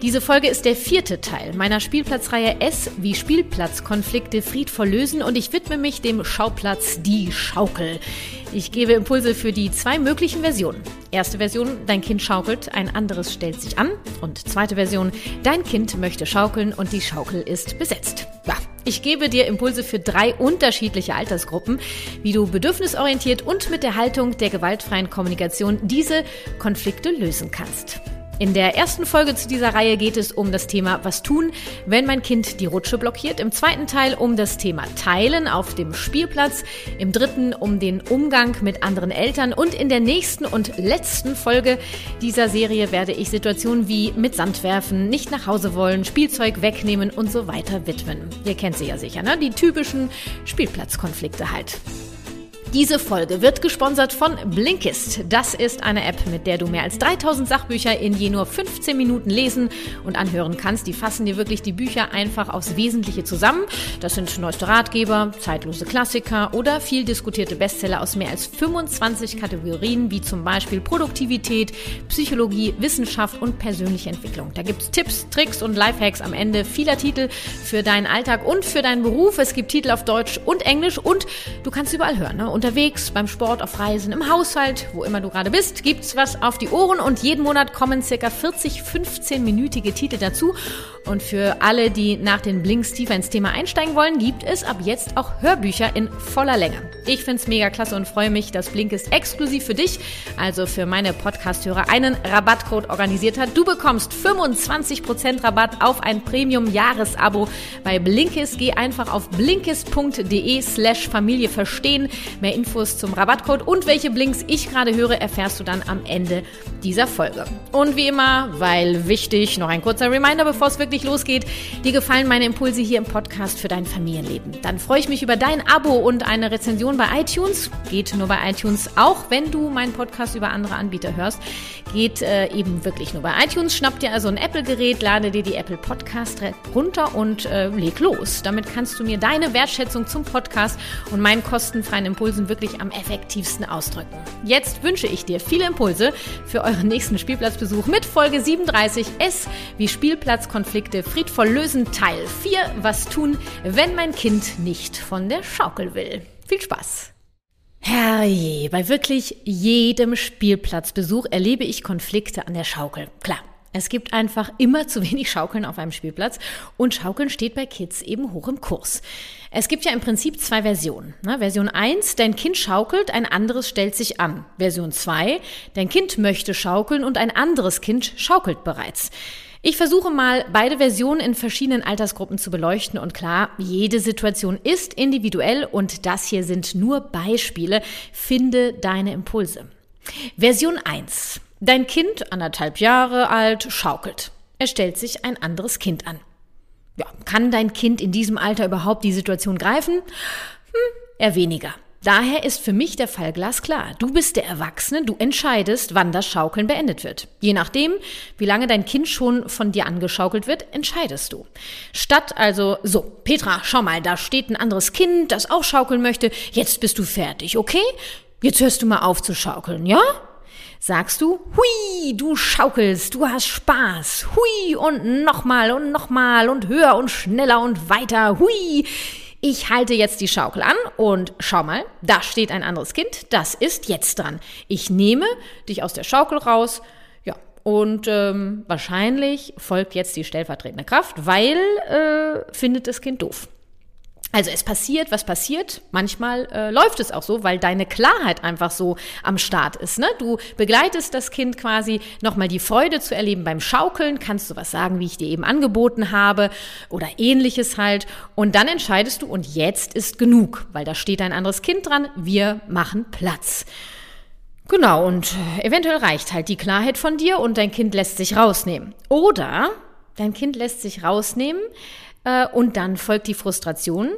Diese Folge ist der vierte Teil meiner Spielplatzreihe S wie Spielplatzkonflikte friedvoll lösen und ich widme mich dem Schauplatz Die Schaukel. Ich gebe Impulse für die zwei möglichen Versionen. Erste Version, dein Kind schaukelt, ein anderes stellt sich an. Und zweite Version, dein Kind möchte schaukeln und die Schaukel ist besetzt. Ja, ich gebe dir Impulse für drei unterschiedliche Altersgruppen, wie du bedürfnisorientiert und mit der Haltung der gewaltfreien Kommunikation diese Konflikte lösen kannst. In der ersten Folge zu dieser Reihe geht es um das Thema Was tun, wenn mein Kind die Rutsche blockiert. Im zweiten Teil um das Thema Teilen auf dem Spielplatz. Im dritten um den Umgang mit anderen Eltern. Und in der nächsten und letzten Folge dieser Serie werde ich Situationen wie mit Sand werfen, nicht nach Hause wollen, Spielzeug wegnehmen und so weiter widmen. Ihr kennt sie ja sicher, ne? Die typischen Spielplatzkonflikte halt. Diese Folge wird gesponsert von Blinkist. Das ist eine App, mit der du mehr als 3000 Sachbücher in je nur 15 Minuten lesen und anhören kannst. Die fassen dir wirklich die Bücher einfach aufs Wesentliche zusammen. Das sind neueste Ratgeber, zeitlose Klassiker oder viel diskutierte Bestseller aus mehr als 25 Kategorien, wie zum Beispiel Produktivität, Psychologie, Wissenschaft und persönliche Entwicklung. Da gibt es Tipps, Tricks und Lifehacks am Ende vieler Titel für deinen Alltag und für deinen Beruf. Es gibt Titel auf Deutsch und Englisch und du kannst überall hören. Ne? Unterwegs, beim Sport, auf Reisen, im Haushalt, wo immer du gerade bist, gibt's was auf die Ohren und jeden Monat kommen circa 40 15-minütige Titel dazu. Und für alle, die nach den Blinks tiefer ins Thema einsteigen wollen, gibt es ab jetzt auch Hörbücher in voller Länge. Ich find's mega klasse und freue mich, dass Blinkist exklusiv für dich, also für meine Podcast-Hörer, einen Rabattcode organisiert hat. Du bekommst 25% Rabatt auf ein Premium-Jahresabo bei Blinkist. Geh einfach auf blinkist.de slash Familie verstehen. Infos zum Rabattcode und welche Blinks ich gerade höre, erfährst du dann am Ende dieser Folge. Und wie immer, weil wichtig, noch ein kurzer Reminder, bevor es wirklich losgeht. Dir gefallen meine Impulse hier im Podcast für dein Familienleben. Dann freue ich mich über dein Abo und eine Rezension bei iTunes. Geht nur bei iTunes, auch wenn du meinen Podcast über andere Anbieter hörst. Geht äh, eben wirklich nur bei iTunes. Schnapp dir also ein Apple-Gerät, lade dir die Apple Podcast runter und äh, leg los. Damit kannst du mir deine Wertschätzung zum Podcast und meinen kostenfreien Impulsen wirklich am effektivsten ausdrücken. Jetzt wünsche ich dir viele Impulse für euren nächsten Spielplatzbesuch mit Folge 37 S wie Spielplatzkonflikte friedvoll lösen Teil 4. Was tun, wenn mein Kind nicht von der Schaukel will? Viel Spaß! Herrje, bei wirklich jedem Spielplatzbesuch erlebe ich Konflikte an der Schaukel. Klar, es gibt einfach immer zu wenig Schaukeln auf einem Spielplatz und Schaukeln steht bei Kids eben hoch im Kurs. Es gibt ja im Prinzip zwei Versionen. Ne? Version 1, dein Kind schaukelt, ein anderes stellt sich an. Version 2, dein Kind möchte schaukeln und ein anderes Kind schaukelt bereits. Ich versuche mal, beide Versionen in verschiedenen Altersgruppen zu beleuchten und klar, jede Situation ist individuell und das hier sind nur Beispiele. Finde deine Impulse. Version 1. Dein Kind, anderthalb Jahre alt, schaukelt. Er stellt sich ein anderes Kind an. Ja, kann dein Kind in diesem Alter überhaupt die Situation greifen? Hm, eher weniger. Daher ist für mich der Fall glasklar. Du bist der Erwachsene, du entscheidest, wann das Schaukeln beendet wird. Je nachdem, wie lange dein Kind schon von dir angeschaukelt wird, entscheidest du. Statt also, so, Petra, schau mal, da steht ein anderes Kind, das auch schaukeln möchte, jetzt bist du fertig, okay? Jetzt hörst du mal auf zu schaukeln, ja? Sagst du, hui, du schaukelst, du hast Spaß, hui und nochmal und nochmal und höher und schneller und weiter, hui. Ich halte jetzt die Schaukel an und schau mal, da steht ein anderes Kind, das ist jetzt dran. Ich nehme dich aus der Schaukel raus, ja, und ähm, wahrscheinlich folgt jetzt die stellvertretende Kraft, weil äh, findet das Kind doof. Also es passiert, was passiert. Manchmal äh, läuft es auch so, weil deine Klarheit einfach so am Start ist. Ne? Du begleitest das Kind quasi nochmal die Freude zu erleben beim Schaukeln. Kannst du was sagen, wie ich dir eben angeboten habe oder ähnliches halt. Und dann entscheidest du, und jetzt ist genug, weil da steht ein anderes Kind dran. Wir machen Platz. Genau, und eventuell reicht halt die Klarheit von dir und dein Kind lässt sich rausnehmen. Oder dein Kind lässt sich rausnehmen, Äh, und dann folgt die Frustration,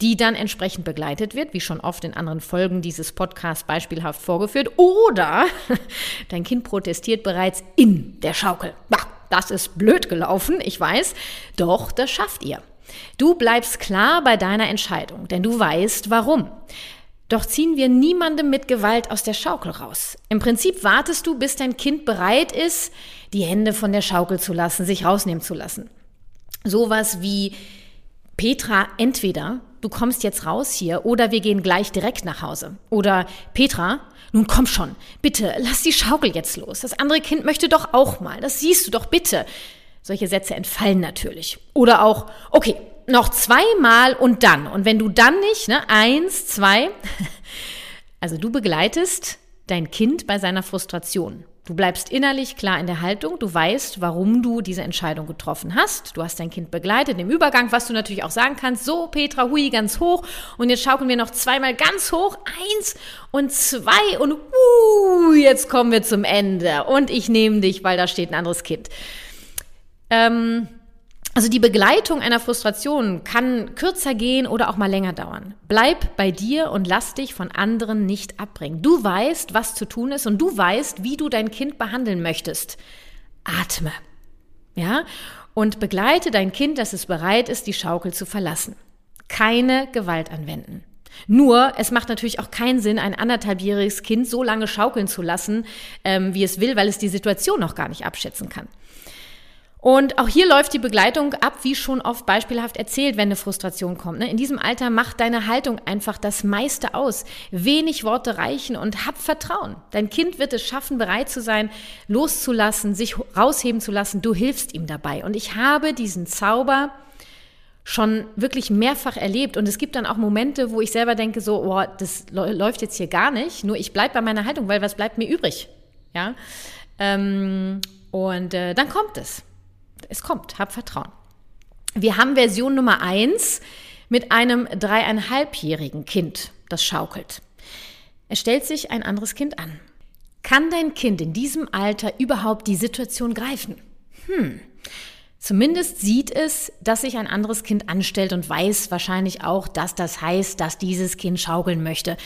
die dann entsprechend begleitet wird, wie schon oft in anderen Folgen dieses Podcasts beispielhaft vorgeführt. Oder dein Kind protestiert bereits in der Schaukel. Das ist blöd gelaufen, ich weiß. Doch, das schafft ihr. Du bleibst klar bei deiner Entscheidung, denn du weißt warum. Doch ziehen wir niemandem mit Gewalt aus der Schaukel raus. Im Prinzip wartest du, bis dein Kind bereit ist, die Hände von der Schaukel zu lassen, sich rausnehmen zu lassen. Sowas wie Petra, entweder du kommst jetzt raus hier oder wir gehen gleich direkt nach Hause. Oder Petra, nun komm schon, bitte, lass die Schaukel jetzt los. Das andere Kind möchte doch auch mal. Das siehst du doch bitte. Solche Sätze entfallen natürlich. Oder auch, okay, noch zweimal und dann. Und wenn du dann nicht, ne, eins, zwei, also du begleitest dein Kind bei seiner Frustration. Du bleibst innerlich klar in der Haltung, du weißt, warum du diese Entscheidung getroffen hast. Du hast dein Kind begleitet im Übergang, was du natürlich auch sagen kannst, so Petra, hui, ganz hoch. Und jetzt schaukeln wir noch zweimal ganz hoch, eins und zwei und uh, jetzt kommen wir zum Ende. Und ich nehme dich, weil da steht ein anderes Kind. Ähm, also die Begleitung einer Frustration kann kürzer gehen oder auch mal länger dauern. Bleib bei dir und lass dich von anderen nicht abbringen. Du weißt, was zu tun ist und du weißt, wie du dein Kind behandeln möchtest. Atme. Ja? Und begleite dein Kind, dass es bereit ist, die Schaukel zu verlassen. Keine Gewalt anwenden. Nur, es macht natürlich auch keinen Sinn, ein anderthalbjähriges Kind so lange schaukeln zu lassen, ähm, wie es will, weil es die Situation noch gar nicht abschätzen kann. Und auch hier läuft die Begleitung ab, wie schon oft beispielhaft erzählt, wenn eine Frustration kommt. Ne? In diesem Alter macht deine Haltung einfach das meiste aus. Wenig Worte reichen und hab Vertrauen. Dein Kind wird es schaffen, bereit zu sein, loszulassen, sich rausheben zu lassen. Du hilfst ihm dabei. Und ich habe diesen Zauber schon wirklich mehrfach erlebt. Und es gibt dann auch Momente, wo ich selber denke, so, oh, das läuft jetzt hier gar nicht. Nur ich bleibe bei meiner Haltung, weil was bleibt mir übrig? Ja. Ähm, und äh, dann kommt es es kommt, hab Vertrauen. Wir haben Version Nummer eins mit einem dreieinhalbjährigen Kind, das schaukelt. Es stellt sich ein anderes Kind an. Kann dein Kind in diesem Alter überhaupt die Situation greifen? Hm. Zumindest sieht es, dass sich ein anderes Kind anstellt und weiß wahrscheinlich auch, dass das heißt, dass dieses Kind schaukeln möchte.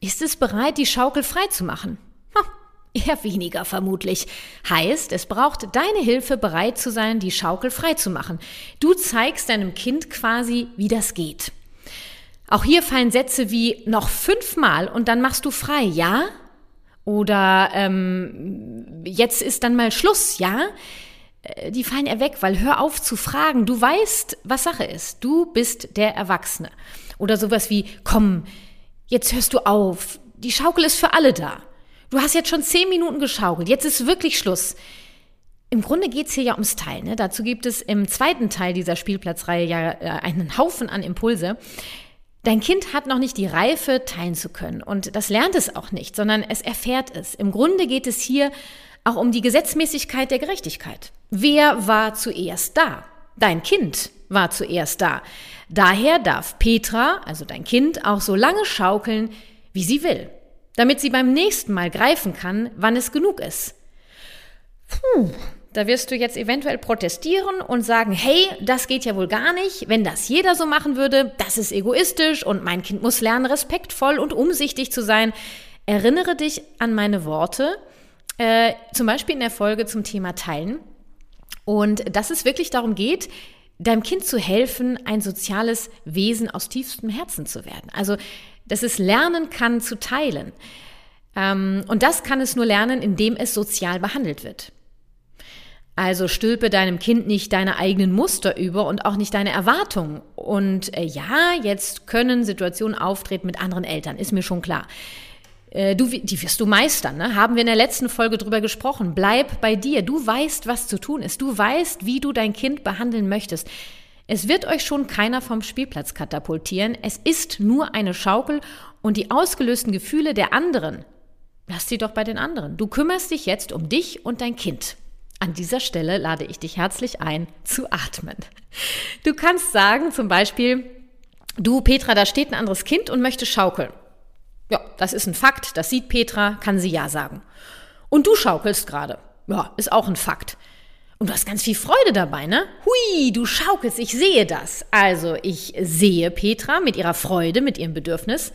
Ist es bereit, die Schaukel frei zu machen? Eher weniger vermutlich. Heißt, es braucht deine Hilfe, bereit zu sein, die Schaukel frei zu machen. Du zeigst deinem Kind quasi, wie das geht. Auch hier fallen Sätze wie noch fünfmal und dann machst du frei, ja? Oder ähm, jetzt ist dann mal Schluss, ja? Äh, die fallen er weg, weil hör auf zu fragen. Du weißt, was Sache ist. Du bist der Erwachsene. Oder sowas wie, komm, jetzt hörst du auf. Die Schaukel ist für alle da. Du hast jetzt schon zehn Minuten geschaukelt, jetzt ist wirklich Schluss. Im Grunde geht's hier ja ums Teil. Ne? Dazu gibt es im zweiten Teil dieser Spielplatzreihe ja äh, einen Haufen an Impulse. Dein Kind hat noch nicht die Reife, teilen zu können. Und das lernt es auch nicht, sondern es erfährt es. Im Grunde geht es hier auch um die Gesetzmäßigkeit der Gerechtigkeit. Wer war zuerst da? Dein Kind war zuerst da. Daher darf Petra, also dein Kind, auch so lange schaukeln, wie sie will damit sie beim nächsten Mal greifen kann, wann es genug ist. Puh, da wirst du jetzt eventuell protestieren und sagen, hey, das geht ja wohl gar nicht. Wenn das jeder so machen würde, das ist egoistisch und mein Kind muss lernen, respektvoll und umsichtig zu sein. Erinnere dich an meine Worte, äh, zum Beispiel in der Folge zum Thema Teilen. Und dass es wirklich darum geht, deinem Kind zu helfen, ein soziales Wesen aus tiefstem Herzen zu werden. Also dass es lernen kann zu teilen. Ähm, und das kann es nur lernen, indem es sozial behandelt wird. Also stülpe deinem Kind nicht deine eigenen Muster über und auch nicht deine Erwartungen. Und äh, ja, jetzt können Situationen auftreten mit anderen Eltern, ist mir schon klar. Äh, du, die wirst du meistern, ne? haben wir in der letzten Folge drüber gesprochen. Bleib bei dir. Du weißt, was zu tun ist. Du weißt, wie du dein Kind behandeln möchtest. Es wird euch schon keiner vom Spielplatz katapultieren. Es ist nur eine Schaukel und die ausgelösten Gefühle der anderen, lass sie doch bei den anderen. Du kümmerst dich jetzt um dich und dein Kind. An dieser Stelle lade ich dich herzlich ein, zu atmen. Du kannst sagen, zum Beispiel, du Petra, da steht ein anderes Kind und möchte schaukeln. Ja, das ist ein Fakt, das sieht Petra, kann sie ja sagen. Und du schaukelst gerade. Ja, ist auch ein Fakt. Und du hast ganz viel Freude dabei, ne? Hui, du schaukelst, ich sehe das. Also, ich sehe Petra mit ihrer Freude, mit ihrem Bedürfnis.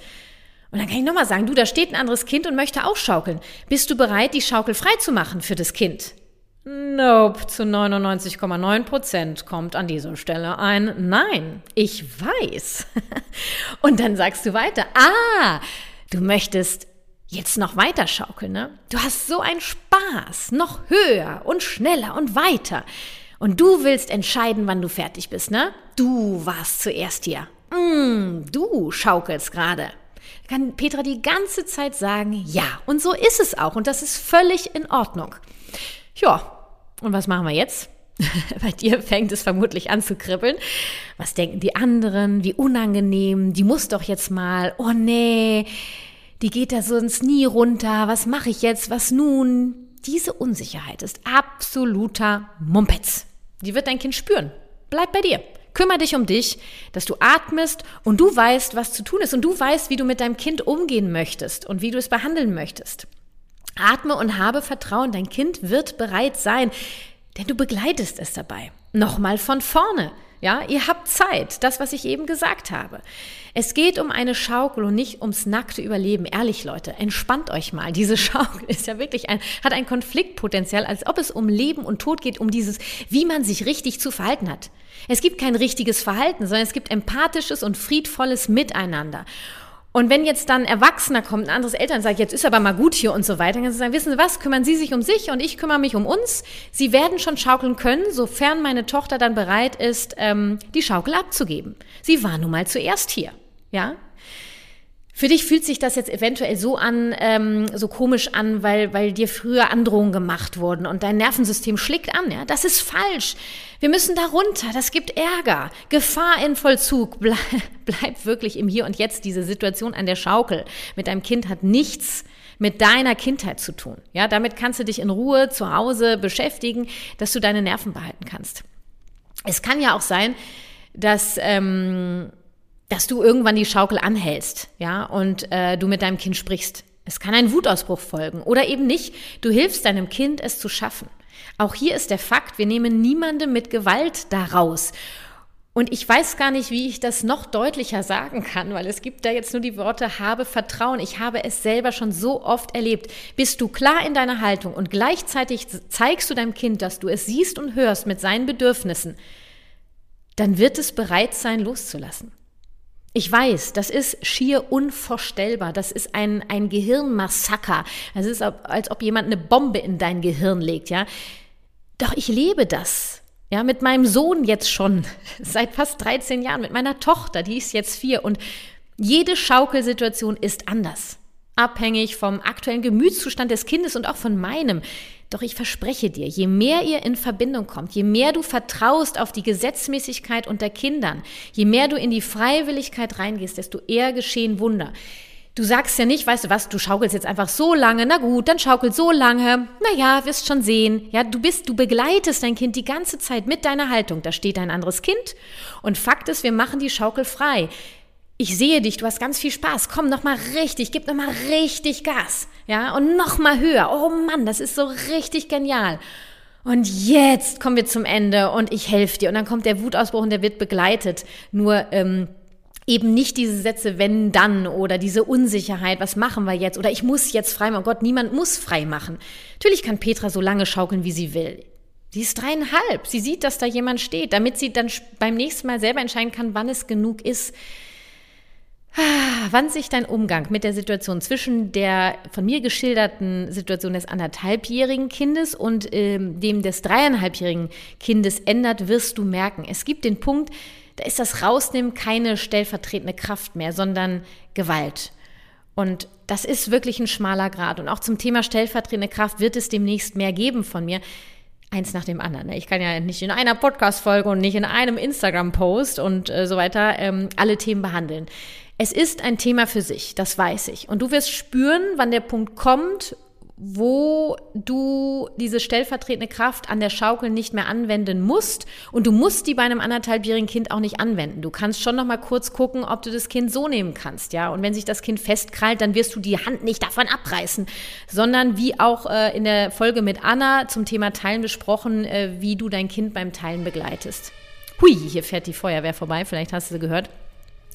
Und dann kann ich nochmal sagen, du, da steht ein anderes Kind und möchte auch schaukeln. Bist du bereit, die Schaukel frei zu machen für das Kind? Nope, zu 99,9 Prozent kommt an dieser Stelle ein Nein. Ich weiß. Und dann sagst du weiter, ah, du möchtest jetzt noch weiter schaukeln, ne? Du hast so einen Spaß, noch höher und schneller und weiter. Und du willst entscheiden, wann du fertig bist, ne? Du warst zuerst hier. Mm, du schaukelst gerade. Kann Petra die ganze Zeit sagen, ja. Und so ist es auch. Und das ist völlig in Ordnung. Ja. Und was machen wir jetzt? Bei dir fängt es vermutlich an zu kribbeln. Was denken die anderen? Wie unangenehm. Die muss doch jetzt mal. Oh nee die geht da sonst nie runter, was mache ich jetzt, was nun? Diese Unsicherheit ist absoluter Mumpetz. Die wird dein Kind spüren. Bleib bei dir. Kümmer dich um dich, dass du atmest und du weißt, was zu tun ist und du weißt, wie du mit deinem Kind umgehen möchtest und wie du es behandeln möchtest. Atme und habe Vertrauen, dein Kind wird bereit sein, denn du begleitest es dabei. Nochmal von vorne. Ja, ihr habt Zeit, das, was ich eben gesagt habe. Es geht um eine Schaukel und nicht ums nackte Überleben. Ehrlich, Leute, entspannt euch mal. Diese Schaukel ist ja wirklich ein, hat ein Konfliktpotenzial, als ob es um Leben und Tod geht, um dieses, wie man sich richtig zu verhalten hat. Es gibt kein richtiges Verhalten, sondern es gibt empathisches und friedvolles Miteinander. Und wenn jetzt dann Erwachsener kommt, ein anderes Eltern sagt, jetzt ist aber mal gut hier und so weiter, dann kannst du sagen, wissen Sie was, kümmern Sie sich um sich und ich kümmere mich um uns. Sie werden schon schaukeln können, sofern meine Tochter dann bereit ist, ähm, die Schaukel abzugeben. Sie war nun mal zuerst hier. Ja? Für dich fühlt sich das jetzt eventuell so an, ähm, so komisch an, weil, weil dir früher Androhungen gemacht wurden und dein Nervensystem schlägt an. Ja, das ist falsch. Wir müssen da runter. Das gibt Ärger. Gefahr in Vollzug. Bleib, bleib wirklich im Hier und Jetzt. Diese Situation an der Schaukel mit deinem Kind hat nichts mit deiner Kindheit zu tun. Ja, damit kannst du dich in Ruhe zu Hause beschäftigen, dass du deine Nerven behalten kannst. Es kann ja auch sein, dass ähm, dass du irgendwann die Schaukel anhältst, ja, und äh, du mit deinem Kind sprichst. Es kann ein Wutausbruch folgen oder eben nicht. Du hilfst deinem Kind, es zu schaffen. Auch hier ist der Fakt, wir nehmen niemanden mit Gewalt daraus. Und ich weiß gar nicht, wie ich das noch deutlicher sagen kann, weil es gibt da jetzt nur die Worte habe Vertrauen. Ich habe es selber schon so oft erlebt. Bist du klar in deiner Haltung und gleichzeitig zeigst du deinem Kind, dass du es siehst und hörst mit seinen Bedürfnissen, dann wird es bereit sein, loszulassen. Ich weiß, das ist schier unvorstellbar. Das ist ein, ein Gehirnmassaker. Es ist, als ob jemand eine Bombe in dein Gehirn legt, ja. Doch ich lebe das. Ja, mit meinem Sohn jetzt schon seit fast 13 Jahren, mit meiner Tochter, die ist jetzt vier und jede Schaukelsituation ist anders. Abhängig vom aktuellen Gemütszustand des Kindes und auch von meinem. Doch ich verspreche dir, je mehr ihr in Verbindung kommt, je mehr du vertraust auf die Gesetzmäßigkeit unter Kindern, je mehr du in die Freiwilligkeit reingehst, desto eher geschehen Wunder. Du sagst ja nicht, weißt du was, du schaukelst jetzt einfach so lange, na gut, dann schaukelt so lange, na ja, wirst schon sehen. Ja, du bist, du begleitest dein Kind die ganze Zeit mit deiner Haltung. Da steht ein anderes Kind und Fakt ist, wir machen die Schaukel frei ich sehe dich, du hast ganz viel Spaß. Komm noch mal richtig, gib noch mal richtig Gas, ja, und noch mal höher. Oh Mann, das ist so richtig genial. Und jetzt kommen wir zum Ende und ich helfe dir. Und dann kommt der Wutausbruch und der wird begleitet. Nur ähm, eben nicht diese Sätze, wenn, dann oder diese Unsicherheit, was machen wir jetzt? Oder ich muss jetzt frei machen. Oh Gott, niemand muss frei machen. Natürlich kann Petra so lange schaukeln, wie sie will. Sie ist dreieinhalb. Sie sieht, dass da jemand steht, damit sie dann beim nächsten Mal selber entscheiden kann, wann es genug ist. Wann sich dein Umgang mit der Situation zwischen der von mir geschilderten Situation des anderthalbjährigen Kindes und ähm, dem des dreieinhalbjährigen Kindes ändert, wirst du merken. Es gibt den Punkt, da ist das Rausnehmen keine stellvertretende Kraft mehr, sondern Gewalt. Und das ist wirklich ein schmaler Grad. Und auch zum Thema stellvertretende Kraft wird es demnächst mehr geben von mir eins nach dem anderen. Ne? Ich kann ja nicht in einer Podcast-Folge und nicht in einem Instagram-Post und äh, so weiter ähm, alle Themen behandeln. Es ist ein Thema für sich, das weiß ich. Und du wirst spüren, wann der Punkt kommt, wo du diese stellvertretende Kraft an der Schaukel nicht mehr anwenden musst und du musst die bei einem anderthalbjährigen Kind auch nicht anwenden. Du kannst schon noch mal kurz gucken, ob du das Kind so nehmen kannst, ja. Und wenn sich das Kind festkrallt, dann wirst du die Hand nicht davon abreißen, sondern wie auch äh, in der Folge mit Anna zum Thema Teilen besprochen, äh, wie du dein Kind beim Teilen begleitest. Hui, hier fährt die Feuerwehr vorbei, vielleicht hast du sie gehört.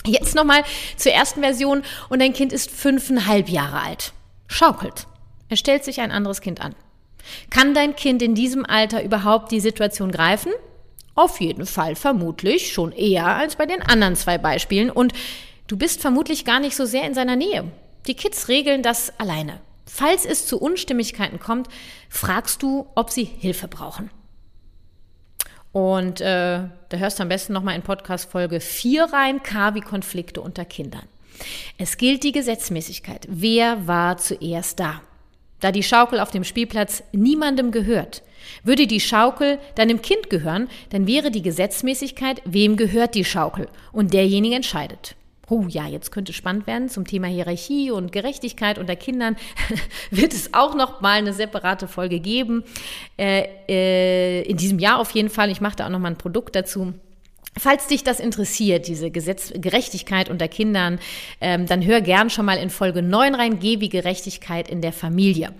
Jetzt noch mal zur ersten Version und dein Kind ist fünfeinhalb Jahre alt. Schaukelt. Er stellt sich ein anderes Kind an. Kann dein Kind in diesem Alter überhaupt die Situation greifen? Auf jeden Fall vermutlich schon eher als bei den anderen zwei Beispielen und du bist vermutlich gar nicht so sehr in seiner Nähe. Die Kids regeln das alleine. Falls es zu Unstimmigkeiten kommt, fragst du, ob sie Hilfe brauchen. Und äh, da hörst du am besten nochmal in Podcast Folge 4 rein, K wie Konflikte unter Kindern. Es gilt die Gesetzmäßigkeit. Wer war zuerst da? Da die Schaukel auf dem Spielplatz niemandem gehört, würde die Schaukel deinem Kind gehören, dann wäre die Gesetzmäßigkeit, wem gehört die Schaukel? Und derjenige entscheidet. Oh ja, jetzt könnte spannend werden zum Thema Hierarchie und Gerechtigkeit unter Kindern. wird es auch noch mal eine separate Folge geben. Äh, äh, in diesem Jahr auf jeden Fall. Ich mache da auch noch mal ein Produkt dazu. Falls dich das interessiert, diese Gesetz Gerechtigkeit unter Kindern, ähm, dann hör gern schon mal in Folge 9 rein, geh wie Gerechtigkeit in der Familie.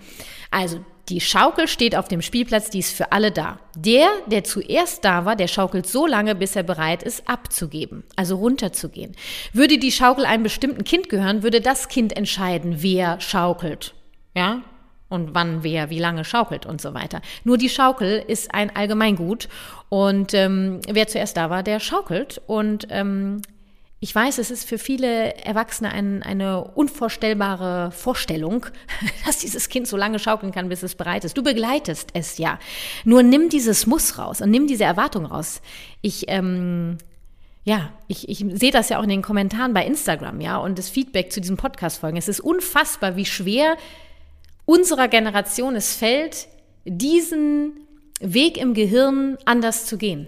Also, die Schaukel steht auf dem Spielplatz, die ist für alle da. Der, der zuerst da war, der schaukelt so lange, bis er bereit ist, abzugeben, also runterzugehen. Würde die Schaukel einem bestimmten Kind gehören, würde das Kind entscheiden, wer schaukelt. Ja, und wann wer wie lange schaukelt und so weiter. Nur die Schaukel ist ein Allgemeingut und ähm, wer zuerst da war, der schaukelt und ähm, ich weiß, es ist für viele Erwachsene ein, eine unvorstellbare Vorstellung, dass dieses Kind so lange schaukeln kann, bis es bereit ist. Du begleitest es ja. Nur nimm dieses Muss raus und nimm diese Erwartung raus. Ich, ähm, ja, ich, ich sehe das ja auch in den Kommentaren bei Instagram, ja, und das Feedback zu diesen Podcast-Folgen. Es ist unfassbar, wie schwer unserer Generation es fällt, diesen Weg im Gehirn anders zu gehen.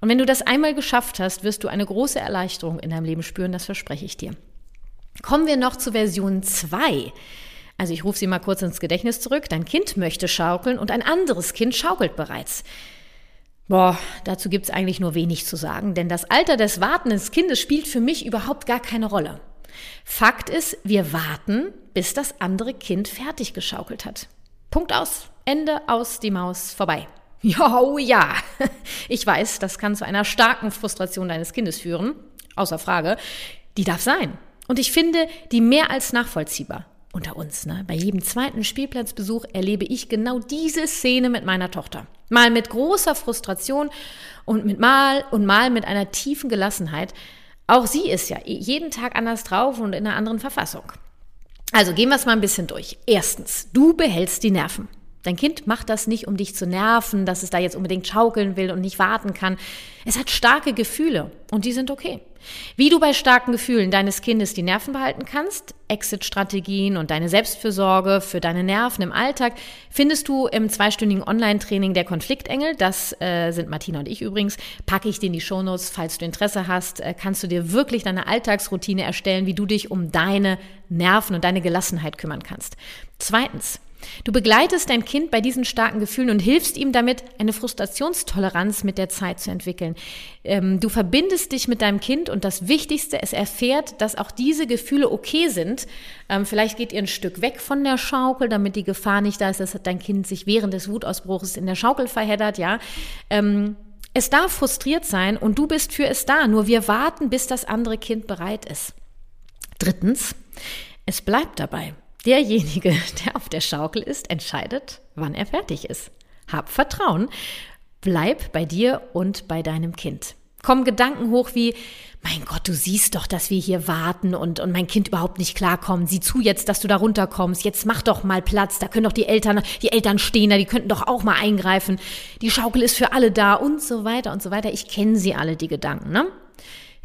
Und wenn du das einmal geschafft hast, wirst du eine große Erleichterung in deinem Leben spüren, das verspreche ich dir. Kommen wir noch zu Version 2. Also ich rufe sie mal kurz ins Gedächtnis zurück. Dein Kind möchte schaukeln und ein anderes Kind schaukelt bereits. Boah, dazu gibt es eigentlich nur wenig zu sagen, denn das Alter des wartenden Kindes spielt für mich überhaupt gar keine Rolle. Fakt ist, wir warten, bis das andere Kind fertig geschaukelt hat. Punkt aus. Ende aus, die Maus vorbei. Ja, oh ja. Ich weiß, das kann zu einer starken Frustration deines Kindes führen. Außer Frage. Die darf sein. Und ich finde die mehr als nachvollziehbar. Unter uns, ne? Bei jedem zweiten Spielplatzbesuch erlebe ich genau diese Szene mit meiner Tochter. Mal mit großer Frustration und mit mal und mal mit einer tiefen Gelassenheit, auch sie ist ja jeden Tag anders drauf und in einer anderen Verfassung. Also gehen wir es mal ein bisschen durch. Erstens, du behältst die Nerven. Dein Kind macht das nicht, um dich zu nerven, dass es da jetzt unbedingt schaukeln will und nicht warten kann. Es hat starke Gefühle und die sind okay. Wie du bei starken Gefühlen deines Kindes die Nerven behalten kannst, Exit-Strategien und deine Selbstfürsorge für deine Nerven im Alltag, findest du im zweistündigen Online-Training der Konfliktengel. Das äh, sind Martina und ich übrigens. Packe ich dir in die Shownotes, falls du Interesse hast, äh, kannst du dir wirklich deine Alltagsroutine erstellen, wie du dich um deine Nerven und deine Gelassenheit kümmern kannst. Zweitens, Du begleitest dein Kind bei diesen starken Gefühlen und hilfst ihm damit, eine Frustrationstoleranz mit der Zeit zu entwickeln. Ähm, du verbindest dich mit deinem Kind und das Wichtigste, es erfährt, dass auch diese Gefühle okay sind. Ähm, vielleicht geht ihr ein Stück weg von der Schaukel, damit die Gefahr nicht da ist, dass dein Kind sich während des Wutausbruchs in der Schaukel verheddert, ja. Ähm, es darf frustriert sein und du bist für es da. Nur wir warten, bis das andere Kind bereit ist. Drittens, es bleibt dabei. Derjenige, der auf der Schaukel ist, entscheidet, wann er fertig ist. Hab Vertrauen. Bleib bei dir und bei deinem Kind. Kommen Gedanken hoch wie, mein Gott, du siehst doch, dass wir hier warten und, und mein Kind überhaupt nicht klarkommt. Sieh zu jetzt, dass du da runterkommst. Jetzt mach doch mal Platz. Da können doch die Eltern, die Eltern stehen da, die könnten doch auch mal eingreifen. Die Schaukel ist für alle da und so weiter und so weiter. Ich kenne sie alle, die Gedanken, ne?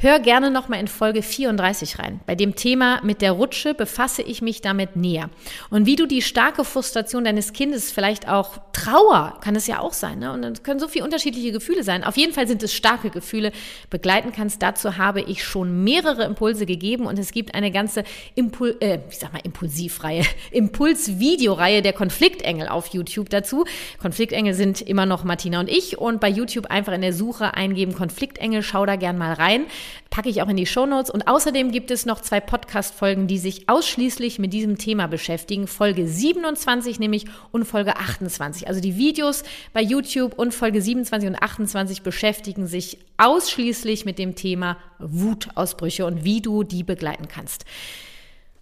Hör gerne nochmal in Folge 34 rein. Bei dem Thema mit der Rutsche befasse ich mich damit näher. Und wie du die starke Frustration deines Kindes, vielleicht auch Trauer, kann es ja auch sein, ne? und es können so viele unterschiedliche Gefühle sein. Auf jeden Fall sind es starke Gefühle, begleiten kannst. Dazu habe ich schon mehrere Impulse gegeben und es gibt eine ganze Impul äh, ich sag mal Impulsivreihe, Impuls-Videoreihe der Konfliktengel auf YouTube dazu. Konfliktengel sind immer noch Martina und ich und bei YouTube einfach in der Suche eingeben Konfliktengel, schau da gern mal rein packe ich auch in die Shownotes. Und außerdem gibt es noch zwei Podcast-Folgen, die sich ausschließlich mit diesem Thema beschäftigen. Folge 27 nämlich und Folge 28. Also die Videos bei YouTube und Folge 27 und 28 beschäftigen sich ausschließlich mit dem Thema Wutausbrüche und wie du die begleiten kannst.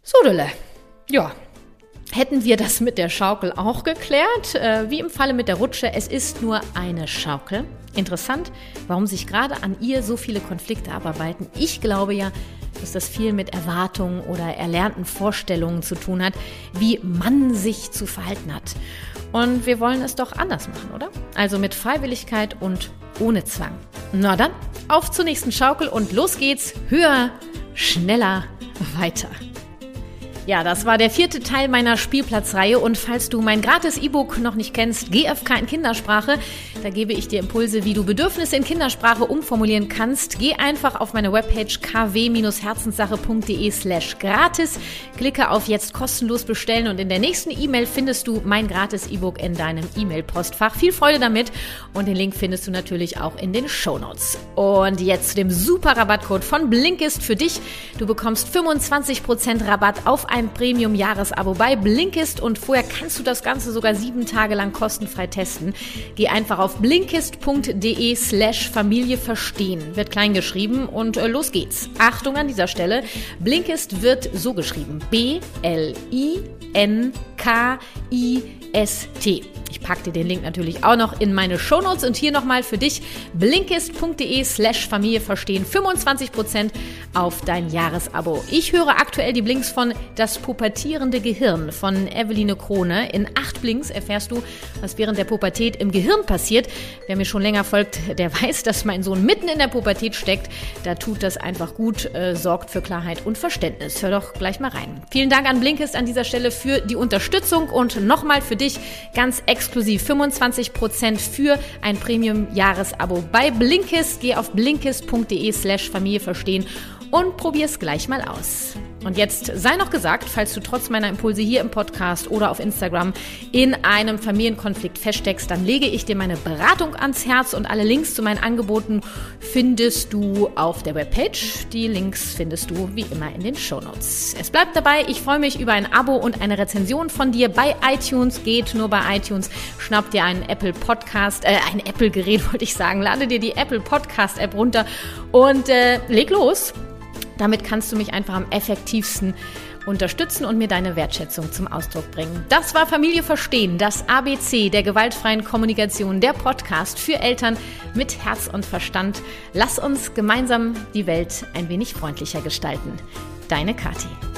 So, Dille. Ja, hätten wir das mit der Schaukel auch geklärt. Äh, wie im Falle mit der Rutsche, es ist nur eine Schaukel. Interessant, warum sich gerade an ihr so viele Konflikte abarbeiten. Ich glaube ja, dass das viel mit Erwartungen oder erlernten Vorstellungen zu tun hat, wie man sich zu verhalten hat. Und wir wollen es doch anders machen, oder? Also mit Freiwilligkeit und ohne Zwang. Na dann, auf zur nächsten Schaukel und los geht's. Höher, schneller, weiter. Ja, das war der vierte Teil meiner Spielplatzreihe und falls du mein gratis E-Book noch nicht kennst, GFK in Kindersprache, da gebe ich dir Impulse, wie du Bedürfnisse in Kindersprache umformulieren kannst. Geh einfach auf meine Webpage kw-herzenssache.de slash gratis, klicke auf jetzt kostenlos bestellen und in der nächsten E-Mail findest du mein gratis E-Book in deinem E-Mail-Postfach. Viel Freude damit und den Link findest du natürlich auch in den Show Notes. Und jetzt zu dem super Rabattcode von Blinkist für dich. Du bekommst 25% Rabatt auf ein ein Premium-Jahresabo bei Blinkist und vorher kannst du das Ganze sogar sieben Tage lang kostenfrei testen. Geh einfach auf blinkist.de slash Familie verstehen. Wird klein geschrieben und äh, los geht's. Achtung an dieser Stelle. Blinkist wird so geschrieben. B-L-I-N-K-I-S-T. Ich packe dir den Link natürlich auch noch in meine Shownotes und hier nochmal für dich blinkist.de slash Familie verstehen 25% auf dein Jahresabo. Ich höre aktuell die Blinks von Das pubertierende Gehirn von Eveline Krone. In acht Blinks erfährst du, was während der Pubertät im Gehirn passiert. Wer mir schon länger folgt, der weiß, dass mein Sohn mitten in der Pubertät steckt. Da tut das einfach gut, äh, sorgt für Klarheit und Verständnis. Hör doch gleich mal rein. Vielen Dank an Blinkist an dieser Stelle für die Unterstützung und nochmal für dich ganz exklusiv 25% für ein Premium-Jahresabo bei Blinkist. Geh auf blinkist.de slash Familie verstehen und probier es gleich mal aus. Und jetzt sei noch gesagt, falls du trotz meiner Impulse hier im Podcast oder auf Instagram in einem Familienkonflikt feststeckst, dann lege ich dir meine Beratung ans Herz und alle Links zu meinen Angeboten findest du auf der Webpage. Die Links findest du wie immer in den Shownotes. Es bleibt dabei, ich freue mich über ein Abo und eine Rezension von dir bei iTunes. Geht nur bei iTunes, schnapp dir einen Apple Podcast, äh, ein Apple Gerät wollte ich sagen, lade dir die Apple Podcast App runter und äh, leg los. Damit kannst du mich einfach am effektivsten unterstützen und mir deine Wertschätzung zum Ausdruck bringen. Das war Familie Verstehen, das ABC der gewaltfreien Kommunikation, der Podcast für Eltern mit Herz und Verstand. Lass uns gemeinsam die Welt ein wenig freundlicher gestalten. Deine Kathi.